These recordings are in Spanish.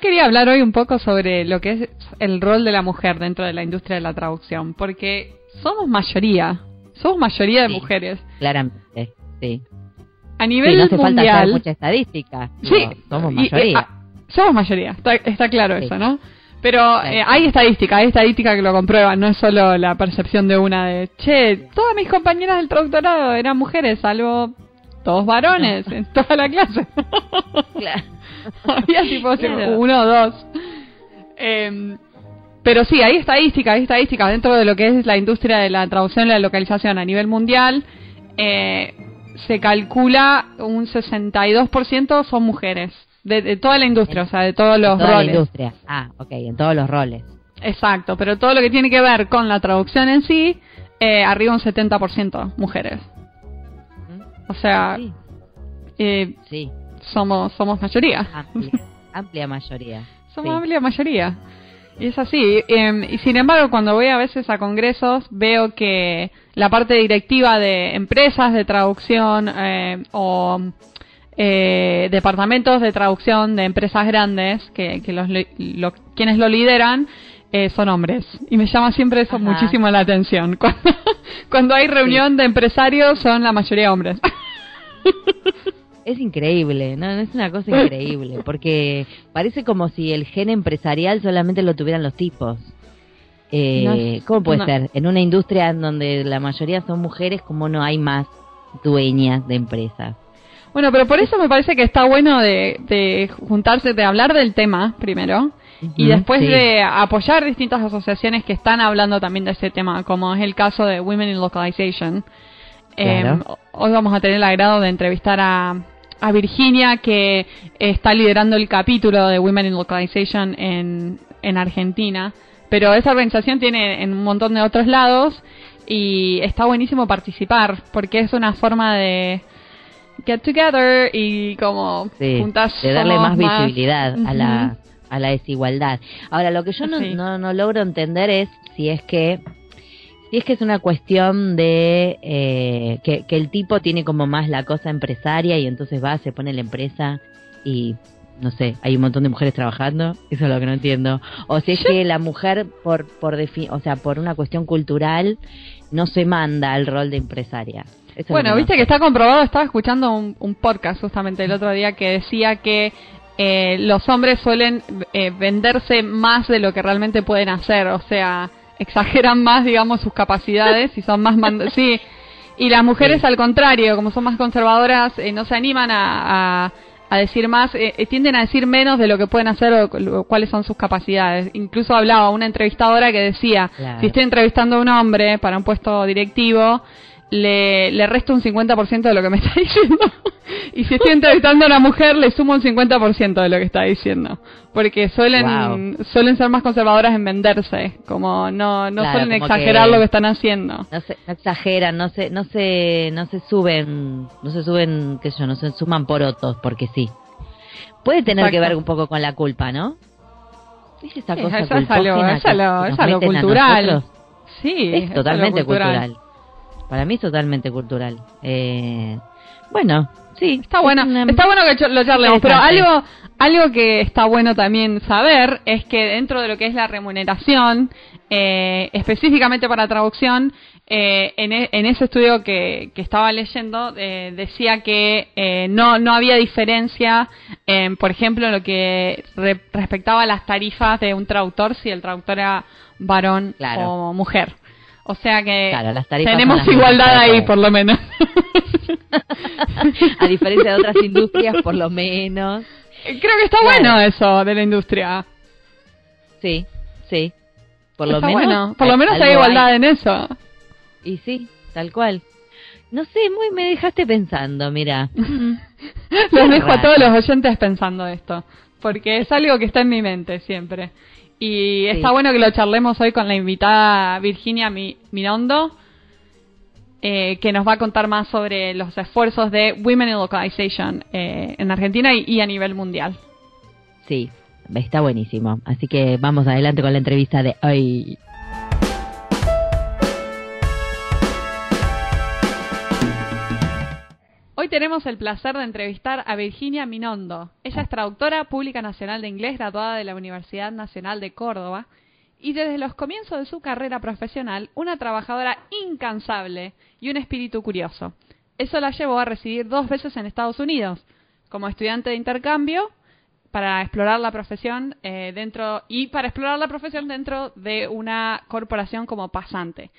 yo quería hablar hoy un poco sobre lo que es el rol de la mujer dentro de la industria de la traducción, porque somos mayoría, somos mayoría de mujeres. Claramente, sí. A nivel no hace mundial, falta mucha estadística. Sí, somos mayoría. Ah, somos mayoría, está, claro eso, ¿no? Pero eh, hay estadística, hay estadística que lo comprueba, no es solo la percepción de una de, che, todas mis compañeras del traductorado eran mujeres, salvo todos varones en toda la clase. Claro. Había tipo uno o dos. Em, pero sí, hay estadística, hay estadística dentro de lo que es la industria de la traducción y la localización a nivel mundial. Eh, se calcula un 62% son mujeres. De, toda la industria, o sea, de todos los toda roles. La industria. Ah, ok, en todos los roles. Exacto, pero todo lo que tiene que ver con la traducción en sí, eh, arriba un 70% mujeres. O sea, sí. Eh, sí. somos somos mayoría. Amplia, mayoría. somos amplia mayoría. Y es así. Em, y sin embargo, cuando voy a veces a congresos, veo que la parte directiva de empresas de traducción eh, o eh, departamentos de traducción de empresas grandes, que, que los, quienes lo lideran, son hombres. Y me llama siempre eso muchísimo la atención. Cuando, cuando hay reunión de empresarios, son la mayoría hombres. Es increíble, ¿no? Es una cosa increíble, porque parece como si el gen empresarial solamente lo tuvieran los tipos. Eh, ¿Cómo puede ser? En una industria en donde la mayoría son mujeres, ¿cómo no hay más dueñas de empresas? Bueno, pero por eso me parece que está bueno de, juntarse, de hablar del tema primero, y después de apoyar distintas asociaciones que están hablando también de ese tema, como es el caso de Women in Localization, Em, hoy vamos a tener el agrado de entrevistar a, a Virginia, que está liderando el capítulo de Women in Localization en, en Argentina. Pero esa organización tiene en un montón de otros lados y está buenísimo participar porque es una forma de get together y como juntas de darle más visibilidad a la a la desigualdad. Ahora lo que yo no, no, no logro entender es si es que y es que es una cuestión de eh, que, el tipo tiene como más la cosa empresaria y entonces va, se pone la empresa y no sé, hay un montón de mujeres trabajando, eso es lo que no entiendo. O si es que la mujer por por o sea, por una cuestión cultural no se manda al rol de empresaria. bueno, viste que está comprobado, estaba escuchando un, podcast justamente el otro día que decía que eh, los hombres suelen eh, venderse más de lo que realmente pueden hacer, o sea, exageran más, digamos, sus capacidades y son más... sí, y las mujeres al contrario, como son más conservadoras, eh, no se animan a, a, decir más, eh, eh, tienden a decir menos de lo que pueden hacer o, cuáles son sus capacidades. Incluso hablaba una entrevistadora que decía, si estoy entrevistando a un hombre para un puesto directivo, le, le resto un 50% de lo que me está diciendo. y si estoy entrevistando a una mujer, le sumo un 50% de lo que está diciendo. Porque suelen, suelen ser más conservadoras en venderse. Como no, no suelen exagerar lo que están haciendo. No, se, exageran, no se, no se, no se suben, no se suben, qué sé yo, no se suman por otros, porque sí. Puede tener que ver un poco con la culpa, ¿no? Es esa cosa es algo, cultural. Sí, es, totalmente cultural. Para mí es totalmente cultural. Eh, bueno, sí. Está bueno, está bueno que lo charlemos, pero algo, algo que está bueno también saber es que dentro de lo que es la remuneración, eh, específicamente para traducción, eh, en, e, en, ese estudio que, que estaba leyendo eh, decía que eh, no, no había diferencia, en, por ejemplo, en lo que respectaba a las tarifas de un traductor, si el traductor era varón o mujer. O sea que tenemos igualdad ahí, por lo menos. A diferencia de otras industrias, por lo menos. Creo que está bueno eso de la industria. Sí, sí. Por lo menos. Bueno. Por lo menos hay igualdad en eso. Y sí, tal cual. No sé, muy me dejaste pensando, mira. Los dejo a todos los oyentes pensando esto, porque es algo que está en mi mente siempre. Y está bueno que lo charlemos hoy con la invitada Virginia Mirondo, eh, que nos va a contar más sobre los esfuerzos de Women in Localization eh, en Argentina y, a nivel mundial. Sí, está buenísimo. Así que vamos adelante con la entrevista de hoy. Hoy tenemos el placer de entrevistar a Virginia Minondo. Ella es traductora pública nacional de inglés graduada de la Universidad Nacional de Córdoba y desde los comienzos de su carrera profesional una trabajadora incansable y un espíritu curioso. Eso la llevó a residir dos veces en Estados Unidos como estudiante de intercambio para explorar la profesión eh, dentro y para explorar la profesión dentro de una corporación como pasante.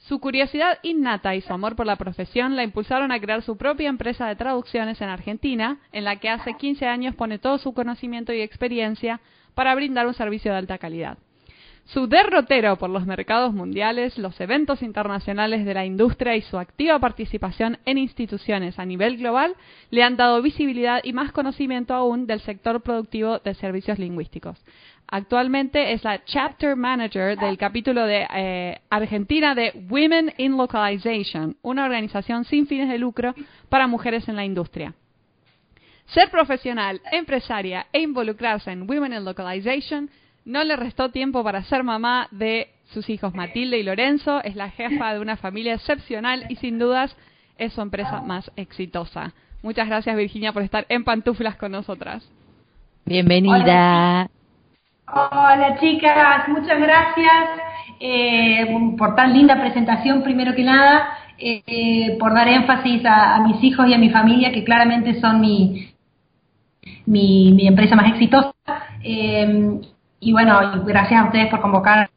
Su curiosidad innata y su amor por la profesión la impulsaron a crear su propia empresa de traducciones en Argentina, en la que hace 15 años pone todo su conocimiento y experiencia para brindar un servicio de alta calidad. Su derrotero por los mercados mundiales, los eventos internacionales de la industria y su activa participación en instituciones a nivel global le han dado visibilidad y más conocimiento aún del sector productivo de servicios lingüísticos. Actualmente es la Chapter Manager del capítulo de eh, Argentina de Women in Localization, una organización sin fines de lucro para mujeres en la industria. Ser profesional, empresaria e involucrarse en Women in Localization no le restó tiempo para ser mamá de sus hijos Matilde y Lorenzo, es la jefa de una familia excepcional y sin dudas es su empresa más exitosa. Muchas gracias Virginia por estar en pantuflas con nosotras. Bienvenida. Hola chicas, muchas gracias eh, por tan linda presentación, primero que nada, eh, por dar énfasis a, mis hijos y a mi familia, que claramente son mi, mi, empresa más exitosa. Eh, y bueno, gracias a ustedes por convocar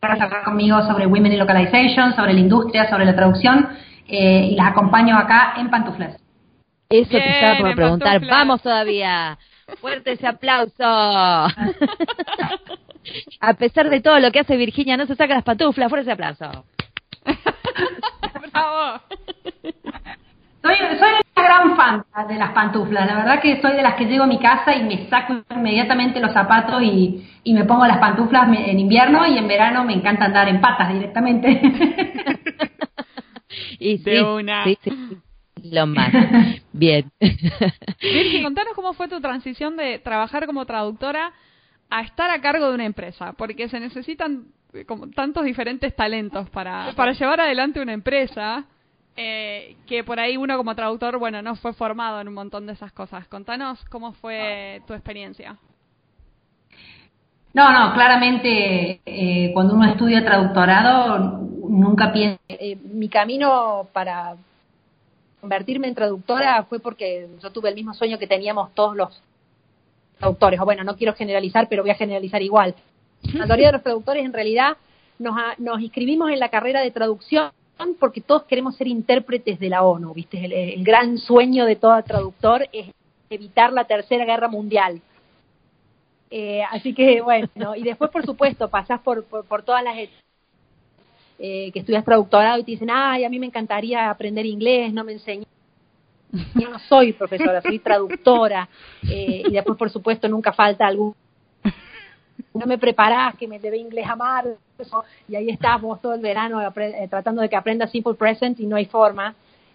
para hablar conmigo sobre Women in Localization, sobre la industria, sobre la traducción, y las acompaño acá en pantuflas. Eso te estaba por preguntar. Vamos todavía. Fuerte ese aplauso. A pesar de todo lo que hace Virginia, no se saca las pantuflas. Fuerte ese aplauso. Bravo. Soy, soy una gran fan de las pantuflas. La verdad que soy de las que llego a mi casa y me saco inmediatamente los zapatos y, y me pongo las pantuflas en invierno y en verano me encanta andar en patas directamente. y de una. Sí, sí lo más. Bien. Virgi, contanos cómo fue tu transición de trabajar como traductora a estar a cargo de una empresa, porque se necesitan eh, como tantos diferentes talentos para, para llevar adelante una empresa. Eh, que por ahí uno como traductor, bueno, no fue formado en un montón de esas cosas. Contanos cómo fue tu experiencia. No, no, claramente eh, cuando uno estudia traductorado nunca piensa. mi camino para, convertirme en traductora fue porque yo tuve el mismo sueño que teníamos todos los traductores. O bueno, no quiero generalizar, pero voy a generalizar igual. La mayoría de los traductores en realidad nos, nos inscribimos en la carrera de traducción porque todos queremos ser intérpretes de la ONU, ¿viste? El, gran sueño de todo traductor es evitar la tercera guerra mundial. Eh, así que bueno, y después por supuesto pasás por, por, por todas las eh, que estudias traductorado y te dicen, ay, a mí me encantaría aprender inglés, no me enseñé. Yo no soy profesora, soy traductora. Eh, y después, por supuesto, nunca falta algún no me preparás, que me debe inglés amar, y ahí estamos todo el verano eh, tratando de que aprenda Simple Present y no hay forma.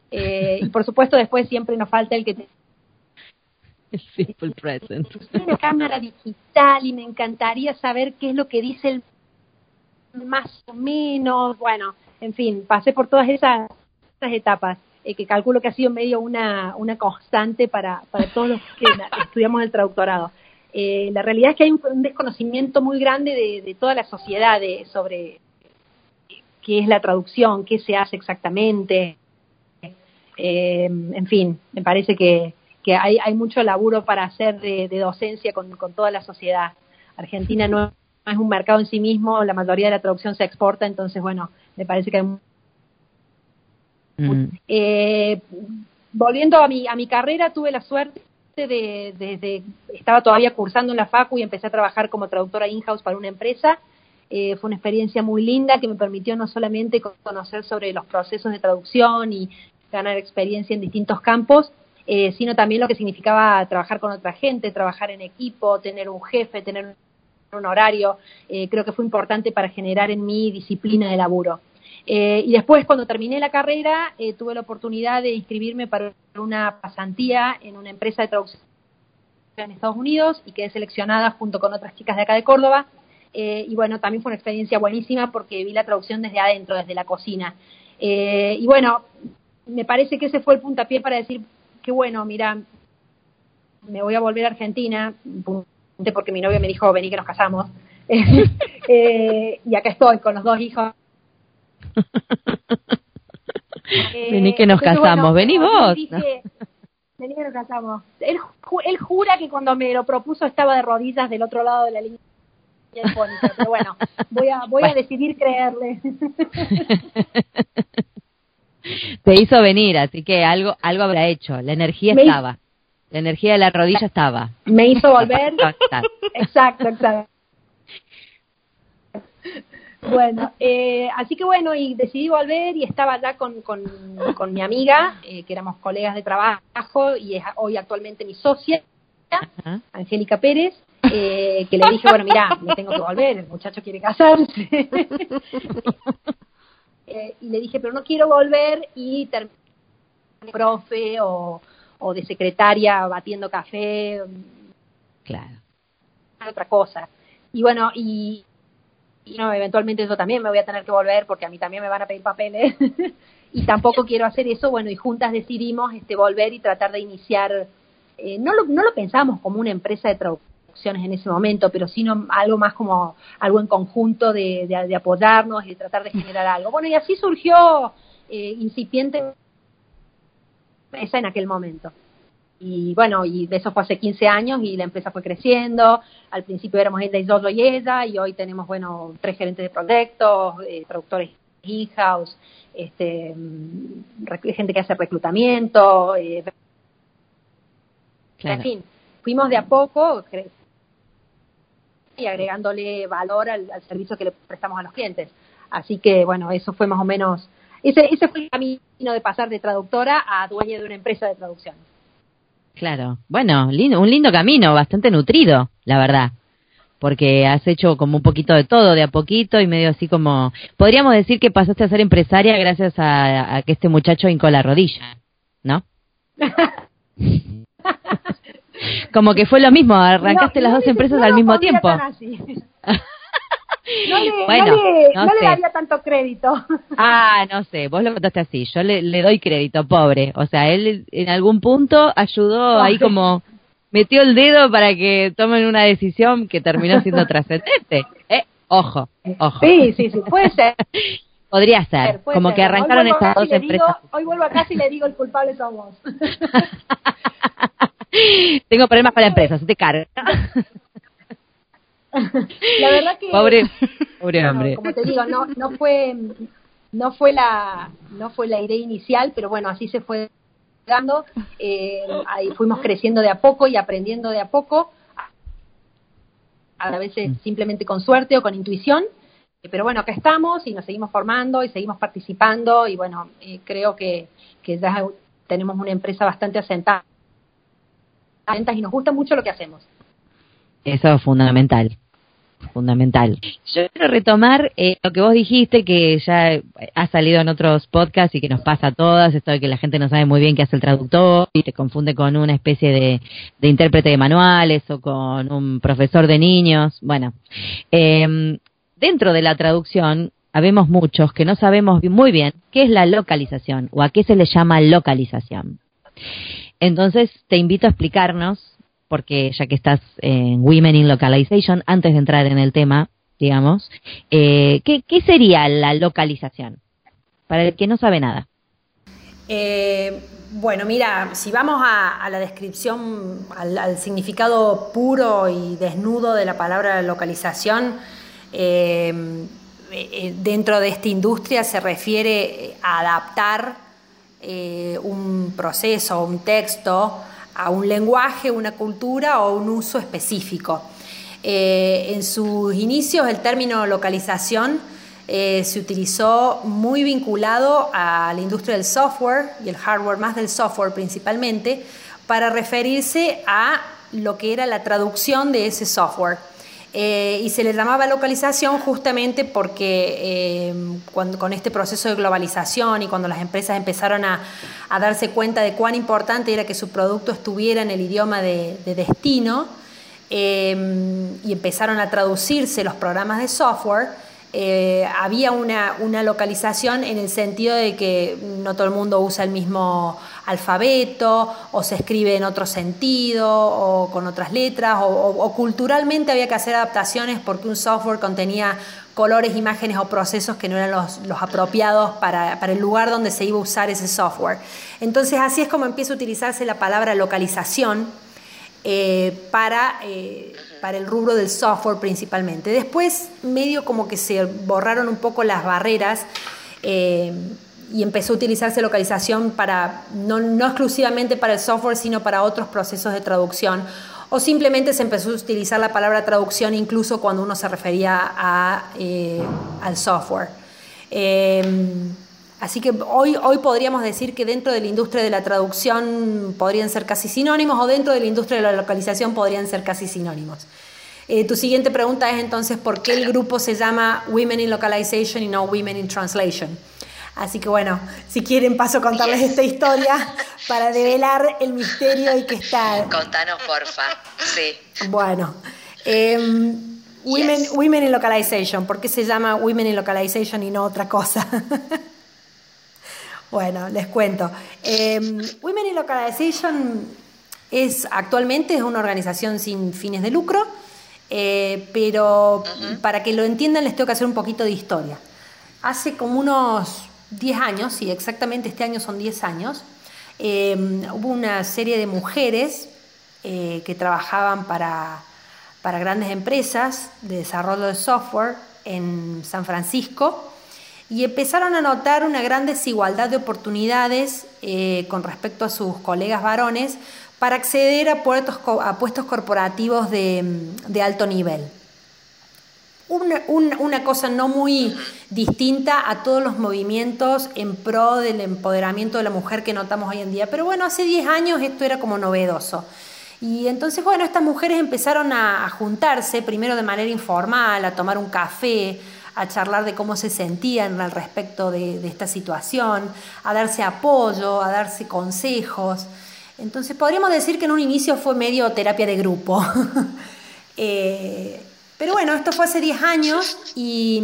y por supuesto después siempre nos falta el que te... Simple Present. Una cámara digital y me encantaría saber qué es lo que dice el más o menos, bueno, en fin, pasé por todas esas, etapas, eh, que calculo que ha sido medio una, una constante para, para todos los que estudiamos el traductorado. Eh, la realidad es que hay un, desconocimiento muy grande de, toda la sociedad sobre qué es la traducción, qué se hace exactamente. Eh, en fin, me parece que, que hay, hay mucho laburo para hacer de, de docencia con, con toda la sociedad. Argentina no es un mercado en sí mismo, la mayoría de la traducción se exporta, entonces, bueno, me parece que hay... Mm. Eh, volviendo a mi, a mi carrera, tuve la suerte de, de, estaba todavía cursando en la facu y empecé a trabajar como traductora in-house para una empresa. Eh, fue una experiencia muy linda que me permitió no solamente conocer sobre los procesos de traducción y ganar experiencia en distintos campos, eh, sino también lo que significaba trabajar con otra gente, trabajar en equipo, tener un jefe, tener un horario, eh, creo que fue importante para generar en mí disciplina de laburo. Eh, y después, cuando terminé la carrera, eh, tuve la oportunidad de inscribirme para una pasantía en una empresa de traducción en Estados Unidos y quedé seleccionada junto con otras chicas de acá de Córdoba. y bueno, también fue una experiencia buenísima porque vi la traducción desde adentro, desde la cocina. y bueno, me parece que ese fue el puntapié para decir, que bueno, mira, me voy a volver a Argentina, porque mi novio me dijo, vení que nos casamos. eh, y acá estoy con los dos hijos. vení que nos casamos, vení vos. vení que nos casamos. Él, él jura que cuando me lo propuso estaba de rodillas del otro lado de la línea pero bueno, voy a, voy a decidir creerle. Te hizo venir, así que algo, algo habrá hecho. La energía estaba. La energía de la rodilla estaba. Me hizo volver. exacto, exacto. Bueno, eh, así que bueno, y decidí volver y estaba allá con, con, con mi amiga, eh, que éramos colegas de trabajo y es hoy actualmente mi socia, Angélica Pérez, eh, que le dije, bueno, mira, me tengo que volver, el muchacho quiere casarse. eh, y le dije, pero no quiero volver y terminar profe o, o de secretaria batiendo café. Claro. Otra cosa. Y bueno, y, y no, eventualmente yo también me voy a tener que volver porque a mí también me van a pedir papeles y tampoco quiero hacer eso. Bueno, y juntas decidimos este volver y tratar de iniciar. Eh, no, lo, no lo pensamos como una empresa de traducciones en ese momento, pero sino algo más como algo en conjunto de, de, apoyarnos y de tratar de generar algo. Bueno, y así surgió eh, incipiente esa en aquel momento. Y bueno, y eso fue hace 15 años y la empresa fue creciendo. Al principio éramos ella y yo y ella, y hoy tenemos, bueno, tres gerentes de proyectos, eh, productores in-house, este, mm, gente que hace reclutamiento. Eh, En fin, fuimos de a poco y agregándole valor al, al servicio que le prestamos a los clientes. Así que, bueno, eso fue más o menos ese, ese fue el camino de pasar de traductora a dueña de una empresa de traducción. Claro, bueno, lindo, un lindo camino, bastante nutrido, la verdad, porque has hecho como un poquito de todo, de a poquito y medio así como, podríamos decir que pasaste a ser empresaria gracias a, que este muchacho hincó la rodilla, ¿no? como que fue lo mismo, arrancaste las dos empresas al mismo tiempo. No le, bueno, no le, daría tanto crédito. Ah, no sé, vos lo contaste así, yo le, doy crédito, pobre. O sea, él en algún punto ayudó ahí como metió el dedo para que tomen una decisión que terminó siendo trascendente. Eh, ojo, ojo. Sí, sí, sí, puede ser. Podría ser, como que arrancaron estas dos empresas. hoy vuelvo a casa y le digo el culpable somos. Tengo problemas con la empresa, se te carga. la verdad que pobre pobre hombre. como te digo no no fue no fue la no fue la idea inicial pero bueno así se fue dando. Eh, ahí fuimos creciendo de a poco y aprendiendo de a poco a veces mm. simplemente con suerte o con intuición. Pero bueno acá estamos y nos seguimos formando y seguimos participando y bueno eh, creo que que ya tenemos una empresa bastante asentada y nos gusta mucho lo que hacemos. Eso es fundamental fundamental. Yo quiero retomar eh, lo que vos dijiste, que ya ha salido en otros podcasts y que nos pasa a todas, esto de que la gente no sabe muy bien qué hace el traductor y te confunde con una especie de, intérprete de manuales o con un profesor de niños. Bueno, eh, dentro de la traducción habemos muchos que no sabemos muy bien qué es la localización o a qué se le llama localización. Entonces, te invito a explicarnos porque ya que estás en Women in Localization, antes de entrar en el tema, digamos, eh, ¿qué, sería la localización? Para el que no sabe nada. Eh, bueno, mira, si vamos a, la descripción, al, significado puro y desnudo de la palabra localización, eh, dentro de esta industria se refiere a adaptar un proceso, un texto, a un lenguaje, una cultura o un uso específico. Eh, en sus inicios el término localización eh, se utilizó muy vinculado a la industria del software y el hardware, más del software principalmente, para referirse a lo que era la traducción de ese software. Eh, y se le llamaba localización justamente porque eh, con este proceso de globalización y cuando las empresas empezaron a, darse cuenta de cuán importante era que su producto estuviera en el idioma de, destino eh, y empezaron a traducirse los programas de software, había una, una, localización en el sentido de que no todo el mundo usa el mismo alfabeto o se escribe en otro sentido o con otras letras o, culturalmente había que hacer adaptaciones porque un software contenía colores, imágenes o procesos que no eran los, apropiados para, para, el lugar donde se iba a usar ese software. Entonces así es como empieza a utilizarse la palabra localización eh, para, eh, para el rubro del software principalmente. Después medio como que se borraron un poco las barreras. Eh, y empezó a utilizarse localización para, no, exclusivamente para el software, sino para otros procesos de traducción. O simplemente se empezó a utilizar la palabra traducción incluso cuando uno se refería a, al software. Así que hoy, hoy podríamos decir que dentro de la industria de la traducción podrían ser casi sinónimos o dentro de la industria de la localización podrían ser casi sinónimos. Eh, tu siguiente pregunta es entonces por qué el grupo se llama Women in Localization y no Women in Translation. Así que bueno, si quieren paso a contarles esta historia para develar el misterio y que está... Contanos, porfa. Sí. Bueno. Em, women, women in Localization, ¿por qué se llama Women in Localization y no otra cosa? Bueno, les cuento. Em, Women in Localization es actualmente es una organización sin fines de lucro, eh, pero para que lo entiendan les tengo que hacer un poquito de historia. Hace como unos 10 años, y exactamente este año son 10 años, em, hubo una serie de mujeres eh, que trabajaban para, para grandes empresas de desarrollo de software en San Francisco y empezaron a notar una gran desigualdad de oportunidades eh, con respecto a sus colegas varones para acceder a puestos, a puestos corporativos de, alto nivel. Una, cosa no muy distinta a todos los movimientos en pro del empoderamiento de la mujer que notamos hoy en día. Pero bueno, hace 10 años esto era como novedoso. Y entonces, bueno, estas mujeres empezaron a juntarse, primero de manera informal, a tomar un café, a charlar de cómo se sentían al respecto de, esta situación, a darse apoyo, a darse consejos. Entonces podríamos decir que en un inicio fue medio terapia de grupo. Eh, pero bueno, esto fue hace 10 años y,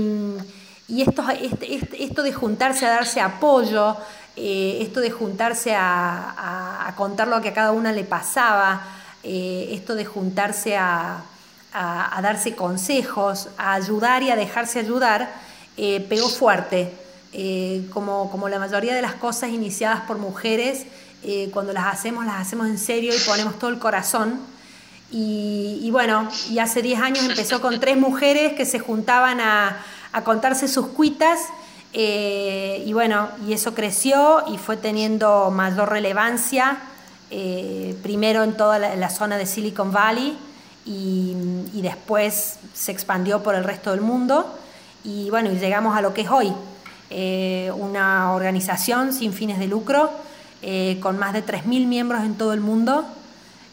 esto, este, este, esto, de juntarse a darse apoyo, eh, esto de juntarse a, contar lo que a cada una le pasaba, eh, esto de juntarse a, darse consejos, a ayudar y a dejarse ayudar, eh, pegó fuerte. Como, la mayoría de las cosas iniciadas por mujeres, cuando las hacemos, las hacemos en serio y ponemos todo el corazón. Y, bueno, y hace 10 años empezó con tres mujeres que se juntaban a, contarse sus cuitas. y bueno, y eso creció y fue teniendo mayor relevancia, primero en toda la zona de Silicon Valley, y, después se expandió por el resto del mundo y bueno, y llegamos a lo que es hoy, eh, una organización sin fines de lucro eh, con más de 3.000 miembros en todo el mundo,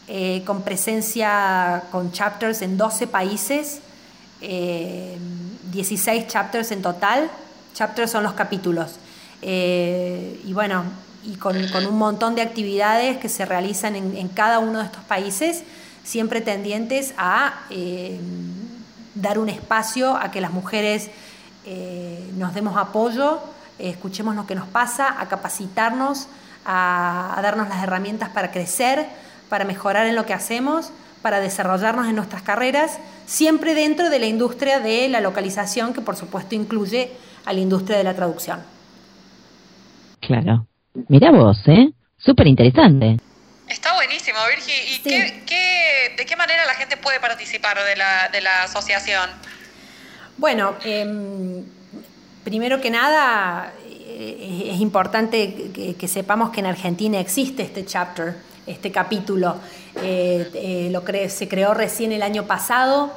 eh, con presencia con chapters en 12 países, 16 chapters en total, chapters son los capítulos, y bueno, y con, un montón de actividades que se realizan en, cada uno de estos países siempre tendientes a eh, dar un espacio a que las mujeres eh, nos demos apoyo, eh, escuchemos lo que nos pasa, a capacitarnos, a, darnos las herramientas para crecer, para mejorar en lo que hacemos, para desarrollarnos en nuestras carreras, siempre dentro de la industria de la localización, que por supuesto incluye a la industria de la traducción. Claro. Mira vos, ¿eh? Súper interesante. Está buenísimo, Virgi. ¿Y qué, de qué manera la gente puede participar de la, de la asociación? Bueno, em, primero que nada, eh, es importante que, sepamos que en Argentina existe este chapter, este capítulo. Eh, eh, se creó recién el año pasado,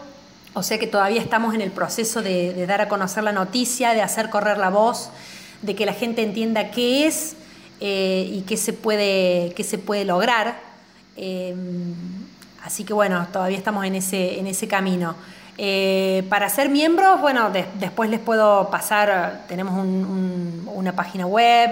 o sea que todavía estamos en el proceso de, dar a conocer la noticia, de hacer correr la voz, de que la gente entienda qué es y qué se puede, qué se puede lograr. Así que bueno, todavía estamos en ese, en ese camino. Eh, para ser miembros, bueno, después les puedo pasar, tenemos una página web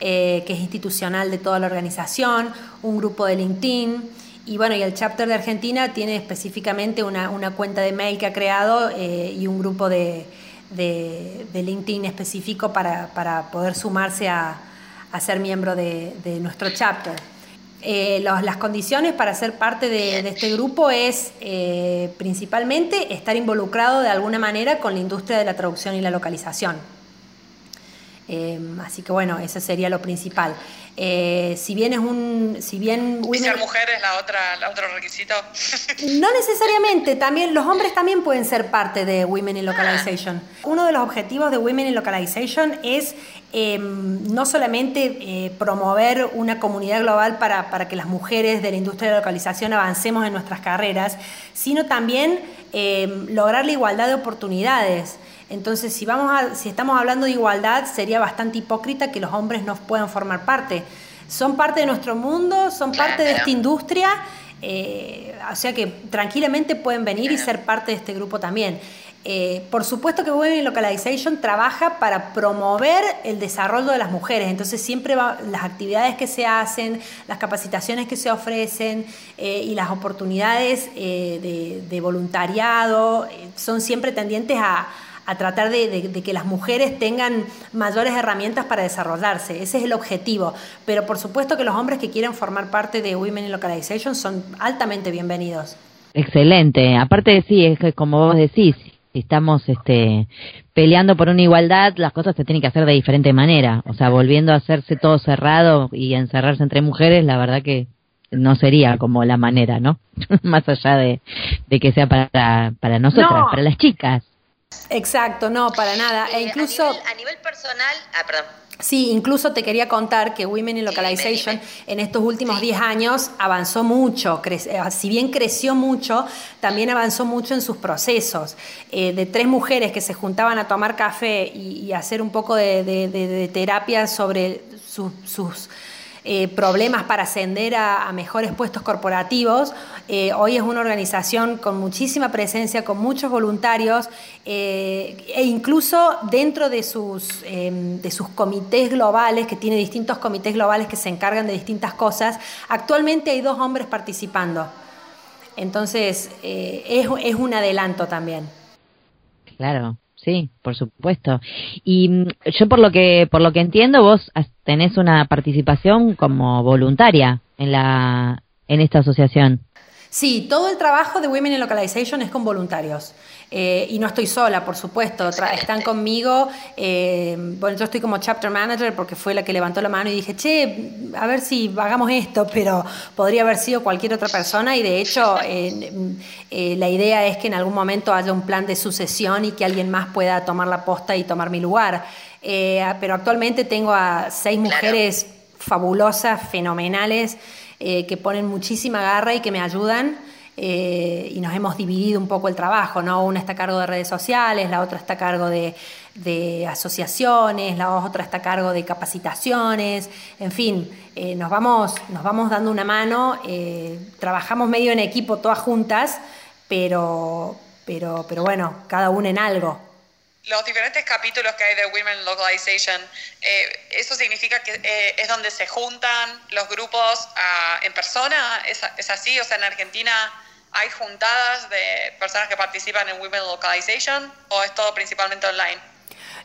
eh, que es institucional de toda la organización, un grupo de LinkedIn y bueno, y el chapter de Argentina tiene específicamente una, cuenta de mail que ha creado eh, y un grupo de, de, LinkedIn específico para, para poder sumarse a, a ser miembro de, nuestro chapter. Eh, las condiciones para ser parte de, este grupo es eh, principalmente estar involucrado de alguna manera con la industria de la traducción y la localización. Em, así que bueno, eso sería lo principal. Eh, si bien es un, si bien ¿Y ser mujer es la otra, la otro requisito. no necesariamente, también los hombres también pueden ser parte de Women in Localization. Ah. Uno de los objetivos de Women in Localization es em, no solamente eh, promover una comunidad global para, para, que las mujeres de la industria de la localización avancemos en nuestras carreras, sino también em, lograr la igualdad de oportunidades. Entonces, si, vamos a, si estamos hablando de igualdad, sería bastante hipócrita que los hombres no puedan formar parte. Son parte de nuestro mundo, son parte de esta industria, eh, o sea que tranquilamente pueden venir y ser parte de este grupo también. Eh, por supuesto que Women in Localization trabaja para promover el desarrollo de las mujeres, entonces siempre las actividades que se hacen, las capacitaciones que se ofrecen eh, y las oportunidades de, voluntariado son siempre tendientes a, a tratar de, que las mujeres tengan mayores herramientas para desarrollarse. Ese es el objetivo. Pero por supuesto que los hombres que quieren formar parte de Women in Localization son altamente bienvenidos. Excelente. Aparte, sí, es que como vos decís, si estamos este, peleando por una igualdad, las cosas se tienen que hacer de diferente manera. O sea, volviendo a hacerse todo cerrado y encerrarse entre mujeres, la verdad que no sería como la manera, ¿no? Más allá de, que sea para, para nosotras, para las chicas. Exacto, no, para nada. e incluso, a, nivel, personal, ah, perdón. Sí, incluso te quería contar que Women in Localization en estos últimos 10 años avanzó mucho, eh, si bien creció mucho, también avanzó mucho en sus procesos. Eh, de tres mujeres que se juntaban a tomar café y, hacer un poco de, terapia sobre sus eh, problemas para ascender a, mejores puestos corporativos. Eh, hoy es una organización con muchísima presencia, con muchos voluntarios eh, e incluso dentro de sus, em, de sus comités globales, que tiene distintos comités globales que se encargan de distintas cosas, actualmente hay dos hombres participando. Entonces, es, es un adelanto también. Claro, Sí, por supuesto. Y mm, yo por lo que por lo que entiendo vos tenés una participación como voluntaria en la en esta asociación. Sí, todo el trabajo de Women in Localization es con voluntarios. Eh, y no estoy sola, por supuesto, están conmigo. Eh, bueno, yo estoy como chapter manager porque fue la que levantó la mano y dije, che, a ver si hagamos esto, pero podría haber sido cualquier otra persona y de hecho eh, la idea es que en algún momento haya un plan de sucesión y que alguien más pueda tomar la posta y tomar mi lugar. pero actualmente tengo a seis mujeres fabulosas, fenomenales, que ponen muchísima garra y que me ayudan. Eh, y nos hemos dividido un poco el trabajo, ¿no? Una está a cargo de redes sociales, la otra está a cargo de, asociaciones, la otra está a cargo de capacitaciones, en fin, eh, nos, vamos, nos vamos dando una mano, eh, trabajamos medio en equipo todas juntas, pero, pero, pero bueno, cada una en algo los diferentes capítulos que hay de Women Localization, ¿eso significa que es donde se juntan los grupos ah, en persona? ¿Es, ¿Es, así? O sea, en Argentina ¿Hay juntadas de personas que participan en Women Localization o es todo principalmente online?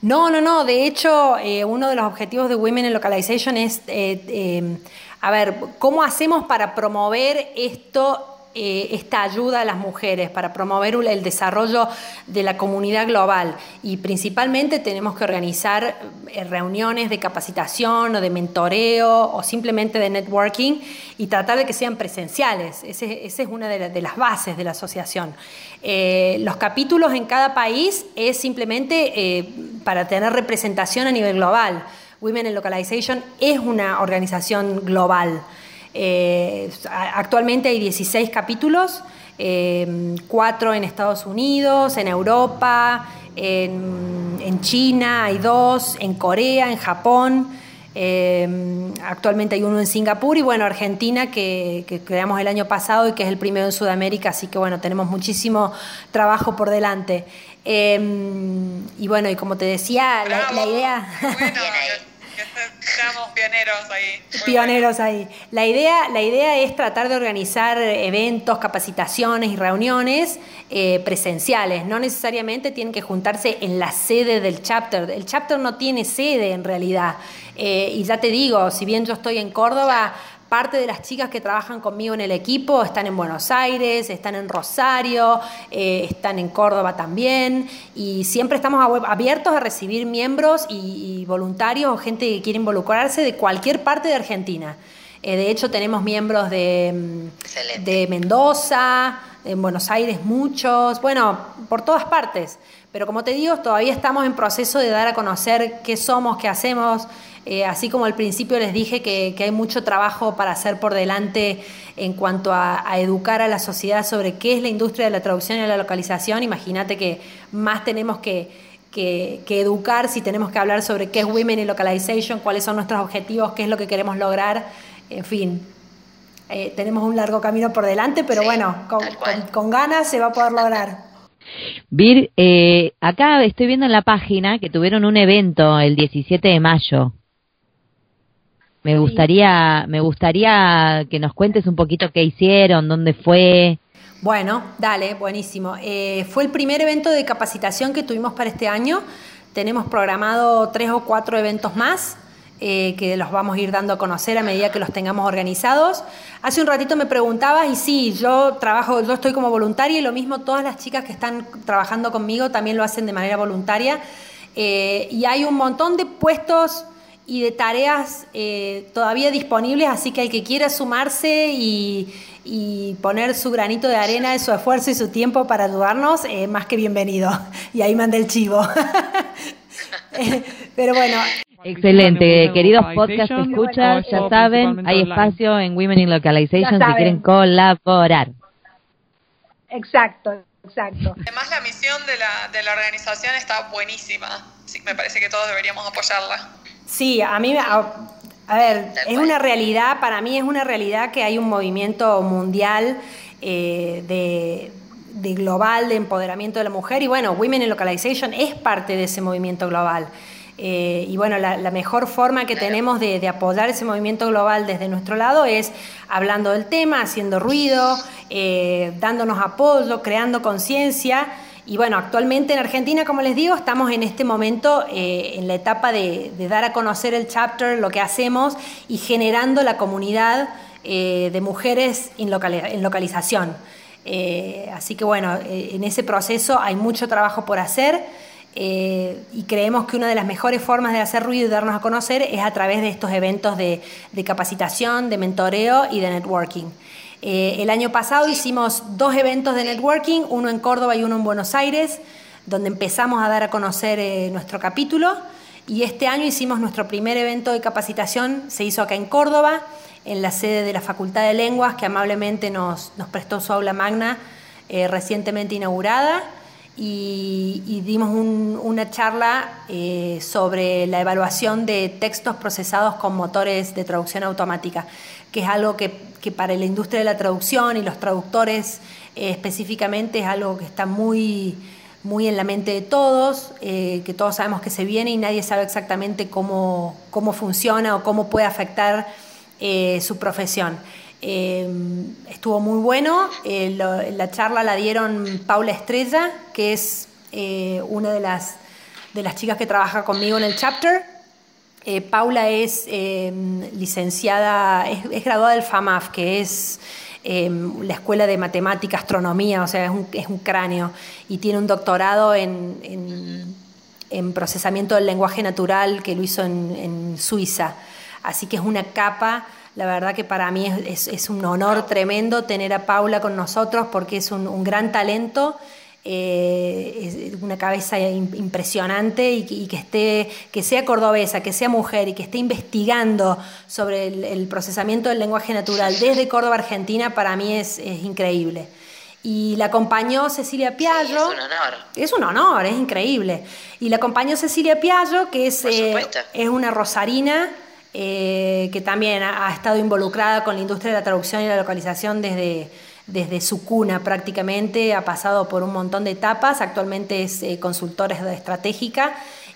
No, no, no. De hecho, eh, uno de los objetivos de Women in Localization es, eh, eh, a ver, ¿cómo hacemos para promover esto eh, esta ayuda a las mujeres para promover el desarrollo de la comunidad global y principalmente tenemos que organizar eh, reuniones de capacitación o de mentoreo o simplemente de networking y tratar de que sean presenciales. Esa es una de, las bases de la asociación. Eh, los capítulos en cada país es simplemente para tener representación a nivel global. Women in Localization es una organización global. Eh, actualmente hay 16 capítulos, eh, cuatro en Estados Unidos, en Europa, en, China hay dos, en Corea, en Japón. Eh, actualmente hay uno en Singapur y bueno, Argentina que, creamos el año pasado y que es el primero en Sudamérica, así que bueno, tenemos muchísimo trabajo por delante. y bueno, y como te decía, la, idea... Estamos pioneros ahí. pioneros ahí. La idea, la idea es tratar de organizar eventos, capacitaciones y reuniones eh, presenciales. No necesariamente tienen que juntarse en la sede del chapter. El chapter no tiene sede en realidad. Eh, y ya te digo, si bien yo estoy en Córdoba, Parte de las chicas que trabajan conmigo en el equipo están en Buenos Aires, están en Rosario, eh, están en Córdoba también y siempre estamos abiertos a recibir miembros y, voluntarios o gente que quiere involucrarse de cualquier parte de Argentina. Eh, de hecho, tenemos miembros de, mm, de Mendoza, en Buenos Aires muchos, bueno, por todas partes. Pero como te digo, todavía estamos en proceso de dar a conocer qué somos, qué hacemos. Eh, así como al principio les dije que, hay mucho trabajo para hacer por delante en cuanto a, educar a la sociedad sobre qué es la industria de la traducción y la localización, imagínate que más tenemos que, educar si tenemos que hablar sobre qué es Women in Localization, cuáles son nuestros objetivos, qué es lo que queremos lograr, en fin. Eh, tenemos un largo camino por delante, pero bueno, con, ganas se va a poder lograr. Vir, eh, acá estoy viendo en la página que tuvieron un evento el 17 de mayo. Me gustaría, me gustaría que nos cuentes un poquito qué hicieron, dónde fue. Bueno, dale, buenísimo. Eh, fue el primer evento de capacitación que tuvimos para este año. Tenemos programado tres o cuatro eventos más. Eh, que los vamos a ir dando a conocer a medida que los tengamos organizados. Hace un ratito me preguntabas y sí, yo trabajo, yo estoy como voluntaria y lo mismo todas las chicas que están trabajando conmigo también lo hacen de manera voluntaria. Eh, y hay un montón de puestos y de tareas eh, todavía disponibles, así que el que quiera sumarse y, poner su granito de arena, su esfuerzo y su tiempo para ayudarnos, más que bienvenido. Y ahí mandé el chivo. Pero bueno. Excelente, queridos podcast escuchas, ya saben, hay espacio en Women in Localization si quieren colaborar. Exacto, exacto. Además la misión de la, de la organización está buenísima, sí, me parece que todos deberíamos apoyarla. Sí, a mí, a, ver, es una realidad, para mí es una realidad que hay un movimiento mundial eh, de, global de empoderamiento de la mujer y bueno, Women in Localization es parte de ese movimiento global. Eh, y bueno, la, mejor forma que tenemos de, apoyar ese movimiento global desde nuestro lado es hablando del tema, haciendo ruido, eh, dándonos apoyo, creando conciencia. Y bueno, actualmente en Argentina, como les digo, estamos en este momento eh, en la etapa de, dar a conocer el chapter, lo que hacemos y generando la comunidad de mujeres en, localización. Así que bueno, en ese proceso hay mucho trabajo por hacer y creemos que una de las mejores formas de hacer ruido y darnos a conocer es a través de estos eventos de capacitación, de mentoreo y de networking. Eh, el año pasado hicimos dos eventos de networking, uno en Córdoba y uno en Buenos Aires, donde empezamos a dar a conocer eh, nuestro capítulo. Y este año hicimos nuestro primer evento de capacitación, se hizo acá en Córdoba, en la sede de la Facultad de Lenguas, que amablemente nos, prestó su aula magna eh, recientemente inaugurada. Y, dimos una charla sobre la evaluación de textos procesados con motores de traducción automática que es algo que, para la industria de la traducción y los traductores eh, específicamente es algo que está muy, muy en la mente de todos, eh, que todos sabemos que se viene y nadie sabe exactamente cómo, cómo funciona o cómo puede afectar eh, su profesión. Estuvo muy bueno, la charla la dieron Paula Estrella, que es una de las, de las chicas que trabaja conmigo en el chapter, eh, Paula es em, licenciada, es, graduada del FAMAF, que es em, la Escuela de Matemática, Astronomía, o sea, es un, cráneo, y tiene un doctorado en, procesamiento del lenguaje natural que lo hizo en, Suiza. Así que es una capa, la verdad que para mí es, un honor tremendo tener a Paula con nosotros porque es un gran talento eh, una cabeza impresionante y, que esté, que sea cordobesa, que sea mujer y que esté investigando sobre el, procesamiento del lenguaje natural desde Córdoba, Argentina, para mí es, increíble. Y la acompañó Cecilia Piaggio. es un honor. Es un honor, es increíble. Y la acompañó Cecilia Piaggio, que es, eh, es una rosarina eh, que también ha, estado involucrada con la industria de la traducción y la localización desde, desde su cuna prácticamente, ha pasado por un montón de etapas, actualmente es eh, consultora estratégica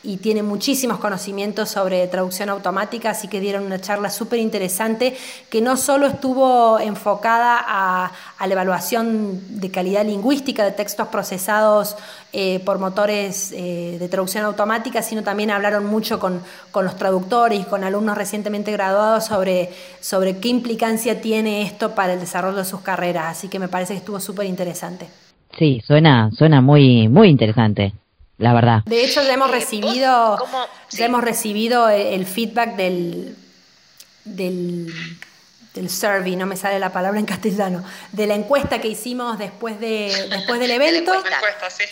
y tiene muchísimos conocimientos sobre traducción automática, así que dieron una charla súper interesante que no solo estuvo enfocada a, la evaluación de calidad lingüística de textos procesados eh, por motores eh, de traducción automática, sino también hablaron mucho con, los traductores y con alumnos recientemente graduados sobre, sobre qué implicancia tiene esto para el desarrollo de sus carreras, así que me parece que estuvo súper interesante. Sí, suena, suena muy, muy interesante la verdad. De hecho, ya hemos recibido, ya hemos recibido el feedback del, del, del, survey, no me sale la palabra en castellano, de la encuesta que hicimos después de después del evento.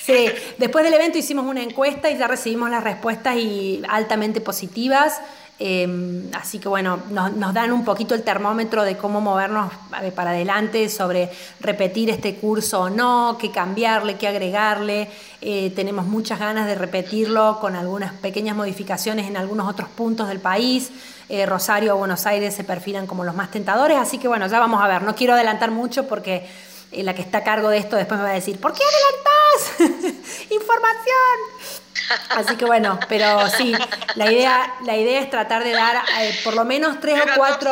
sí. después del evento hicimos una encuesta y ya recibimos las respuestas y altamente positivas. Em, así que bueno, nos, dan un poquito el termómetro de cómo movernos para adelante, sobre repetir este curso o no, qué cambiarle, qué agregarle. Eh, tenemos muchas ganas de repetirlo con algunas pequeñas modificaciones en algunos otros puntos del país. Eh, Rosario o Buenos Aires se perfilan como los más tentadores, así que bueno, ya vamos a ver. No quiero adelantar mucho porque eh, la que está a cargo de esto después me va a decir, ¿por qué adelantás? Información. Así que bueno, pero sí, la idea, la idea es tratar de dar eh, por lo menos tres o cuatro...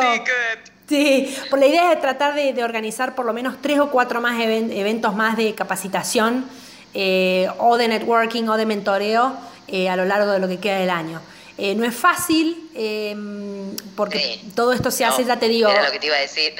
Sí, por la idea es tratar de, organizar por lo menos tres o cuatro más eventos más de capacitación eh, o de networking o de mentoreo eh, a lo largo de lo que queda del año. no es fácil em, porque todo esto se hace, ya te digo. Era lo que te iba a decir.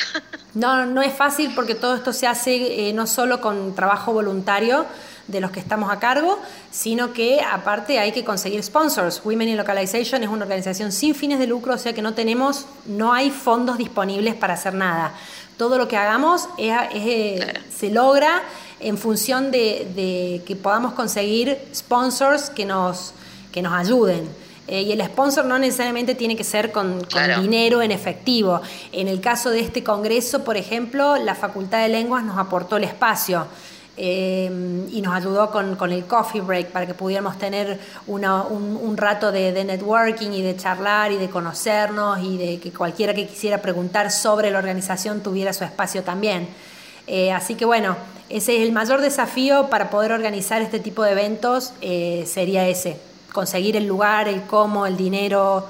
No, no es fácil porque todo esto se hace no solo con trabajo voluntario, de los que estamos a cargo, sino que aparte hay que conseguir sponsors. Women in Localization es una organización sin fines de lucro, o sea que no tenemos, no hay fondos disponibles para hacer nada. Todo lo que hagamos eh, se logra en función de, que podamos conseguir sponsors que nos, que nos ayuden. Eh, y el sponsor no necesariamente tiene que ser con, dinero en efectivo. En el caso de este congreso, por ejemplo, la Facultad de Lenguas nos aportó el espacio. Em, y nos ayudó con, con, el coffee break para que pudiéramos tener una, un, rato de, networking y de charlar y de conocernos y de que cualquiera que quisiera preguntar sobre la organización tuviera su espacio también. Eh, así que bueno, ese es el mayor desafío para poder organizar este tipo de eventos, eh, sería ese, conseguir el lugar, el cómo, el dinero,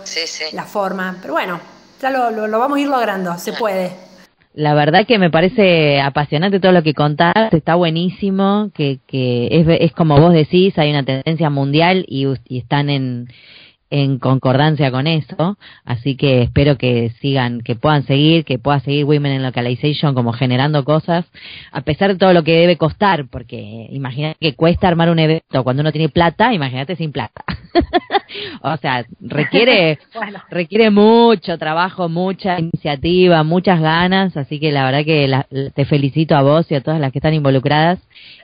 la forma. Pero bueno, ya lo, lo vamos a ir logrando, se puede. La verdad que me parece apasionante todo lo que contás, está buenísimo, que, que es, es como vos decís, hay una tendencia mundial y, y están en, en concordancia con eso, así que espero que sigan, que puedan seguir, que pueda seguir Women in Localization como generando cosas, a pesar de todo lo que debe costar, porque imagínate que cuesta armar un evento cuando uno tiene plata, imagínate sin plata. o sea, requiere, requiere mucho trabajo, mucha iniciativa, muchas ganas, así que la verdad que te felicito a vos y a todas las que están involucradas,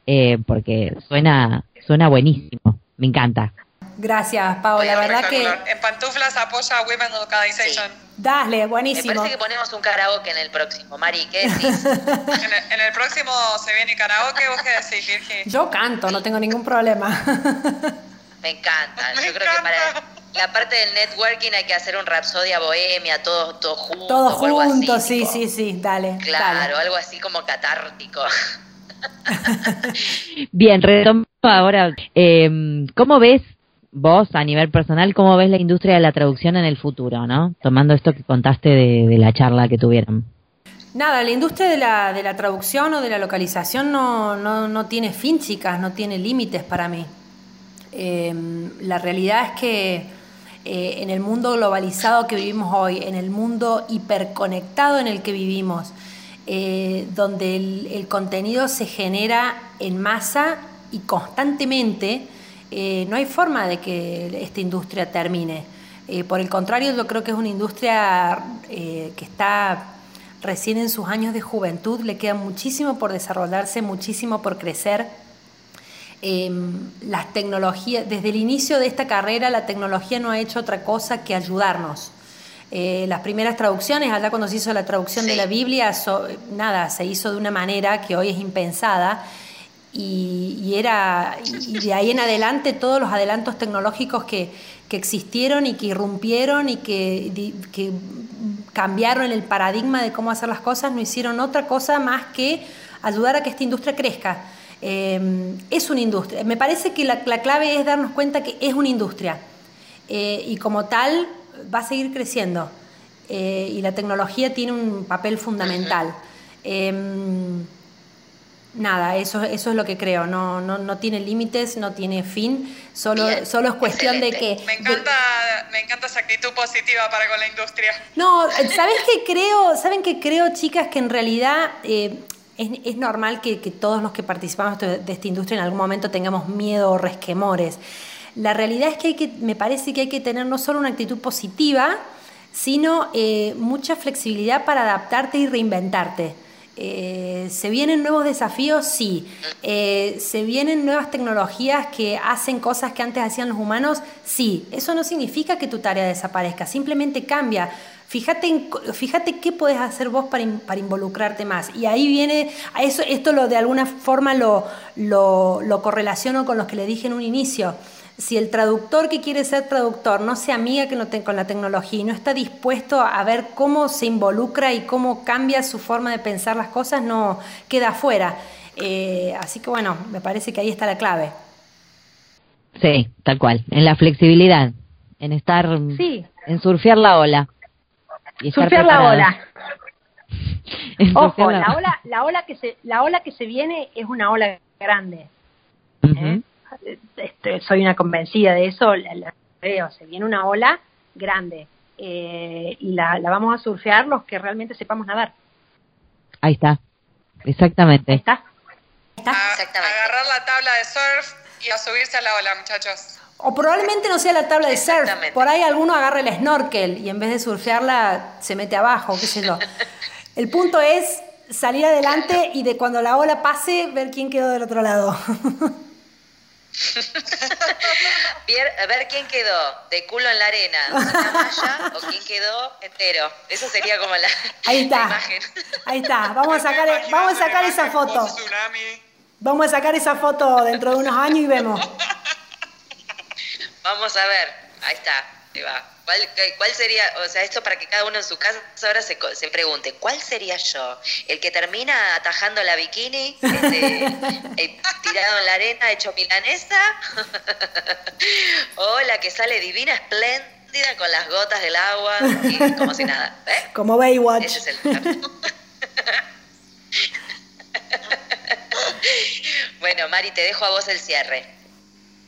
eh, porque suena, suena buenísimo, me encanta. Gracias, Pau. La verdad que. En pantuflas apoya a Women Localization. Dale, buenísimo. Me parece que ponemos un karaoke en el próximo. Mari, ¿qué decís? en, el, próximo se viene karaoke, ¿vos qué decís, Virgi? Yo canto, no tengo ningún problema. Me encanta. Yo creo que para la parte del networking hay que hacer un Rapsodia Bohemia, todos todo juntos. Todos juntos, sí, sí, sí, dale. Claro, algo así como catártico. Bien, retomo ahora. Eh, ¿Cómo ves vos a nivel personal, ¿cómo ves la industria de la traducción en el futuro, no? Tomando esto que contaste de, la charla que tuvieron. Nada, la industria de la, de la traducción o de la localización no, no, no tiene fin, chicas, no tiene límites para mí. Em, la realidad es que eh, en el mundo globalizado que vivimos hoy, en el mundo hiperconectado en el que vivimos, eh, donde el, el contenido se genera en masa y constantemente, eh, no hay forma de que esta industria termine. Eh, por el contrario, yo creo que es una industria eh, que está recién en sus años de juventud, le queda muchísimo por desarrollarse, muchísimo por crecer. Em, las tecnologías, desde el inicio de esta carrera, la tecnología no ha hecho otra cosa que ayudarnos. las primeras traducciones, allá cuando se hizo la traducción de la Biblia, nada, se hizo de una manera que hoy es impensada y, era y de ahí en adelante todos los adelantos tecnológicos que, que existieron y que irrumpieron y que, que, cambiaron el paradigma de cómo hacer las cosas no hicieron otra cosa más que ayudar a que esta industria crezca. Eh, es una industria. Me parece que la, la, clave es darnos cuenta que es una industria. eh, y como tal va a seguir creciendo eh, y la tecnología tiene un papel fundamental. Em, nada, eso, eso es lo que creo, no, no, no tiene límites, no tiene fin, solo, solo es cuestión de que... Me encanta, me encanta esa actitud positiva para con la industria. No, ¿sabes qué creo? ¿Saben qué creo, chicas? Que en realidad... Eh, es, normal que, todos los que participamos de esta industria en algún momento tengamos miedo o resquemores. La realidad es que, hay que me parece que hay que tener no solo una actitud positiva, sino eh, mucha flexibilidad para adaptarte y reinventarte. Eh, ¿Se vienen nuevos desafíos? Sí. Eh, ¿Se vienen nuevas tecnologías que hacen cosas que antes hacían los humanos? Sí. Eso no significa que tu tarea desaparezca, simplemente cambia. Fíjate, fíjate qué puedes hacer vos para, para, involucrarte más. Y ahí viene, eso, esto lo de alguna forma lo, lo, correlaciono con lo que le dije en un inicio si el traductor que quiere ser traductor no se amiga con la tecnología y no está dispuesto a ver cómo se involucra y cómo cambia su forma de pensar las cosas, no queda afuera. Eh, así que bueno, me parece que ahí está la clave. Sí, tal cual, en la flexibilidad, en estar, sí. en surfear la ola. Y surfear la ola. Ojo, la ola, la ola que se, la ola que se viene es una ola grande. Este, soy una convencida de eso, la, veo, se viene una ola grande eh, y la, la, vamos a surfear los que realmente sepamos nadar. Ahí está, exactamente. Ahí está. agarrar la tabla de surf y a subirse a la ola, muchachos. O probablemente no sea la tabla de surf, por ahí alguno agarra el snorkel y en vez de surfearla se mete abajo, qué sé yo. El punto es salir adelante y de cuando la ola pase ver quién quedó del otro lado. a ver quién quedó de culo en la arena, una malla o quién quedó entero. Eso sería como la, Ahí está. imagen. Ahí está. Vamos a sacar, vamos a sacar esa foto. Vamos a sacar esa foto dentro de unos años y vemos. Vamos a ver. Ahí está. Ahí va. ¿Cuál, sería, o sea, esto para que cada uno en su casa ahora se, se pregunte, ¿cuál sería yo? ¿El que termina atajando la bikini, este, eh, tirado en la arena, hecho milanesa? ¿O la que sale divina, espléndida, con las gotas del agua y como si nada? ¿eh? Como Baywatch. Ese es el bueno, Mari, te dejo a vos el cierre.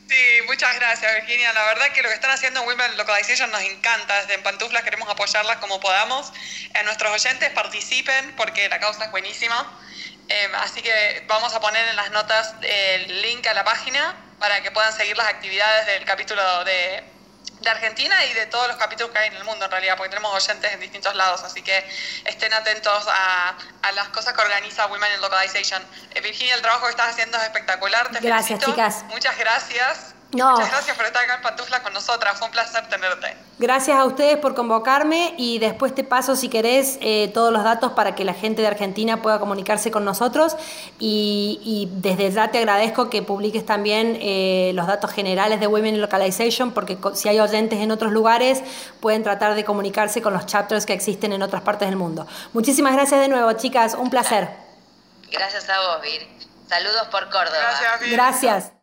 Sí, muchas gracias Virginia. La verdad que lo que están haciendo en Women Localization nos encanta. Desde en Pantuflas queremos apoyarlas como podamos. A nuestros oyentes participen porque la causa es buenísima. Em, así que vamos a poner en las notas el link a la página para que puedan seguir las actividades del capítulo de, de Argentina y de todos los capítulos que hay en el mundo en realidad, porque tenemos oyentes en distintos lados, así que estén atentos a, a las cosas que organiza Women in Localization. Eh, Virginia, el trabajo que estás haciendo es espectacular. Te gracias, chicas. Muchas gracias. Muchas gracias por estar acá en Pantufla con nosotras, fue un placer tenerte. Gracias a ustedes por convocarme y después te paso, si querés, eh, todos los datos para que la gente de Argentina pueda comunicarse con nosotros y, desde ya te agradezco que publiques también eh, los datos generales de Women in Localization porque si hay oyentes en otros lugares pueden tratar de comunicarse con los chapters que existen en otras partes del mundo. Muchísimas gracias de nuevo, chicas, un placer. Gracias a vos, Vir. Saludos por Córdoba. Gracias, Vir. Gracias.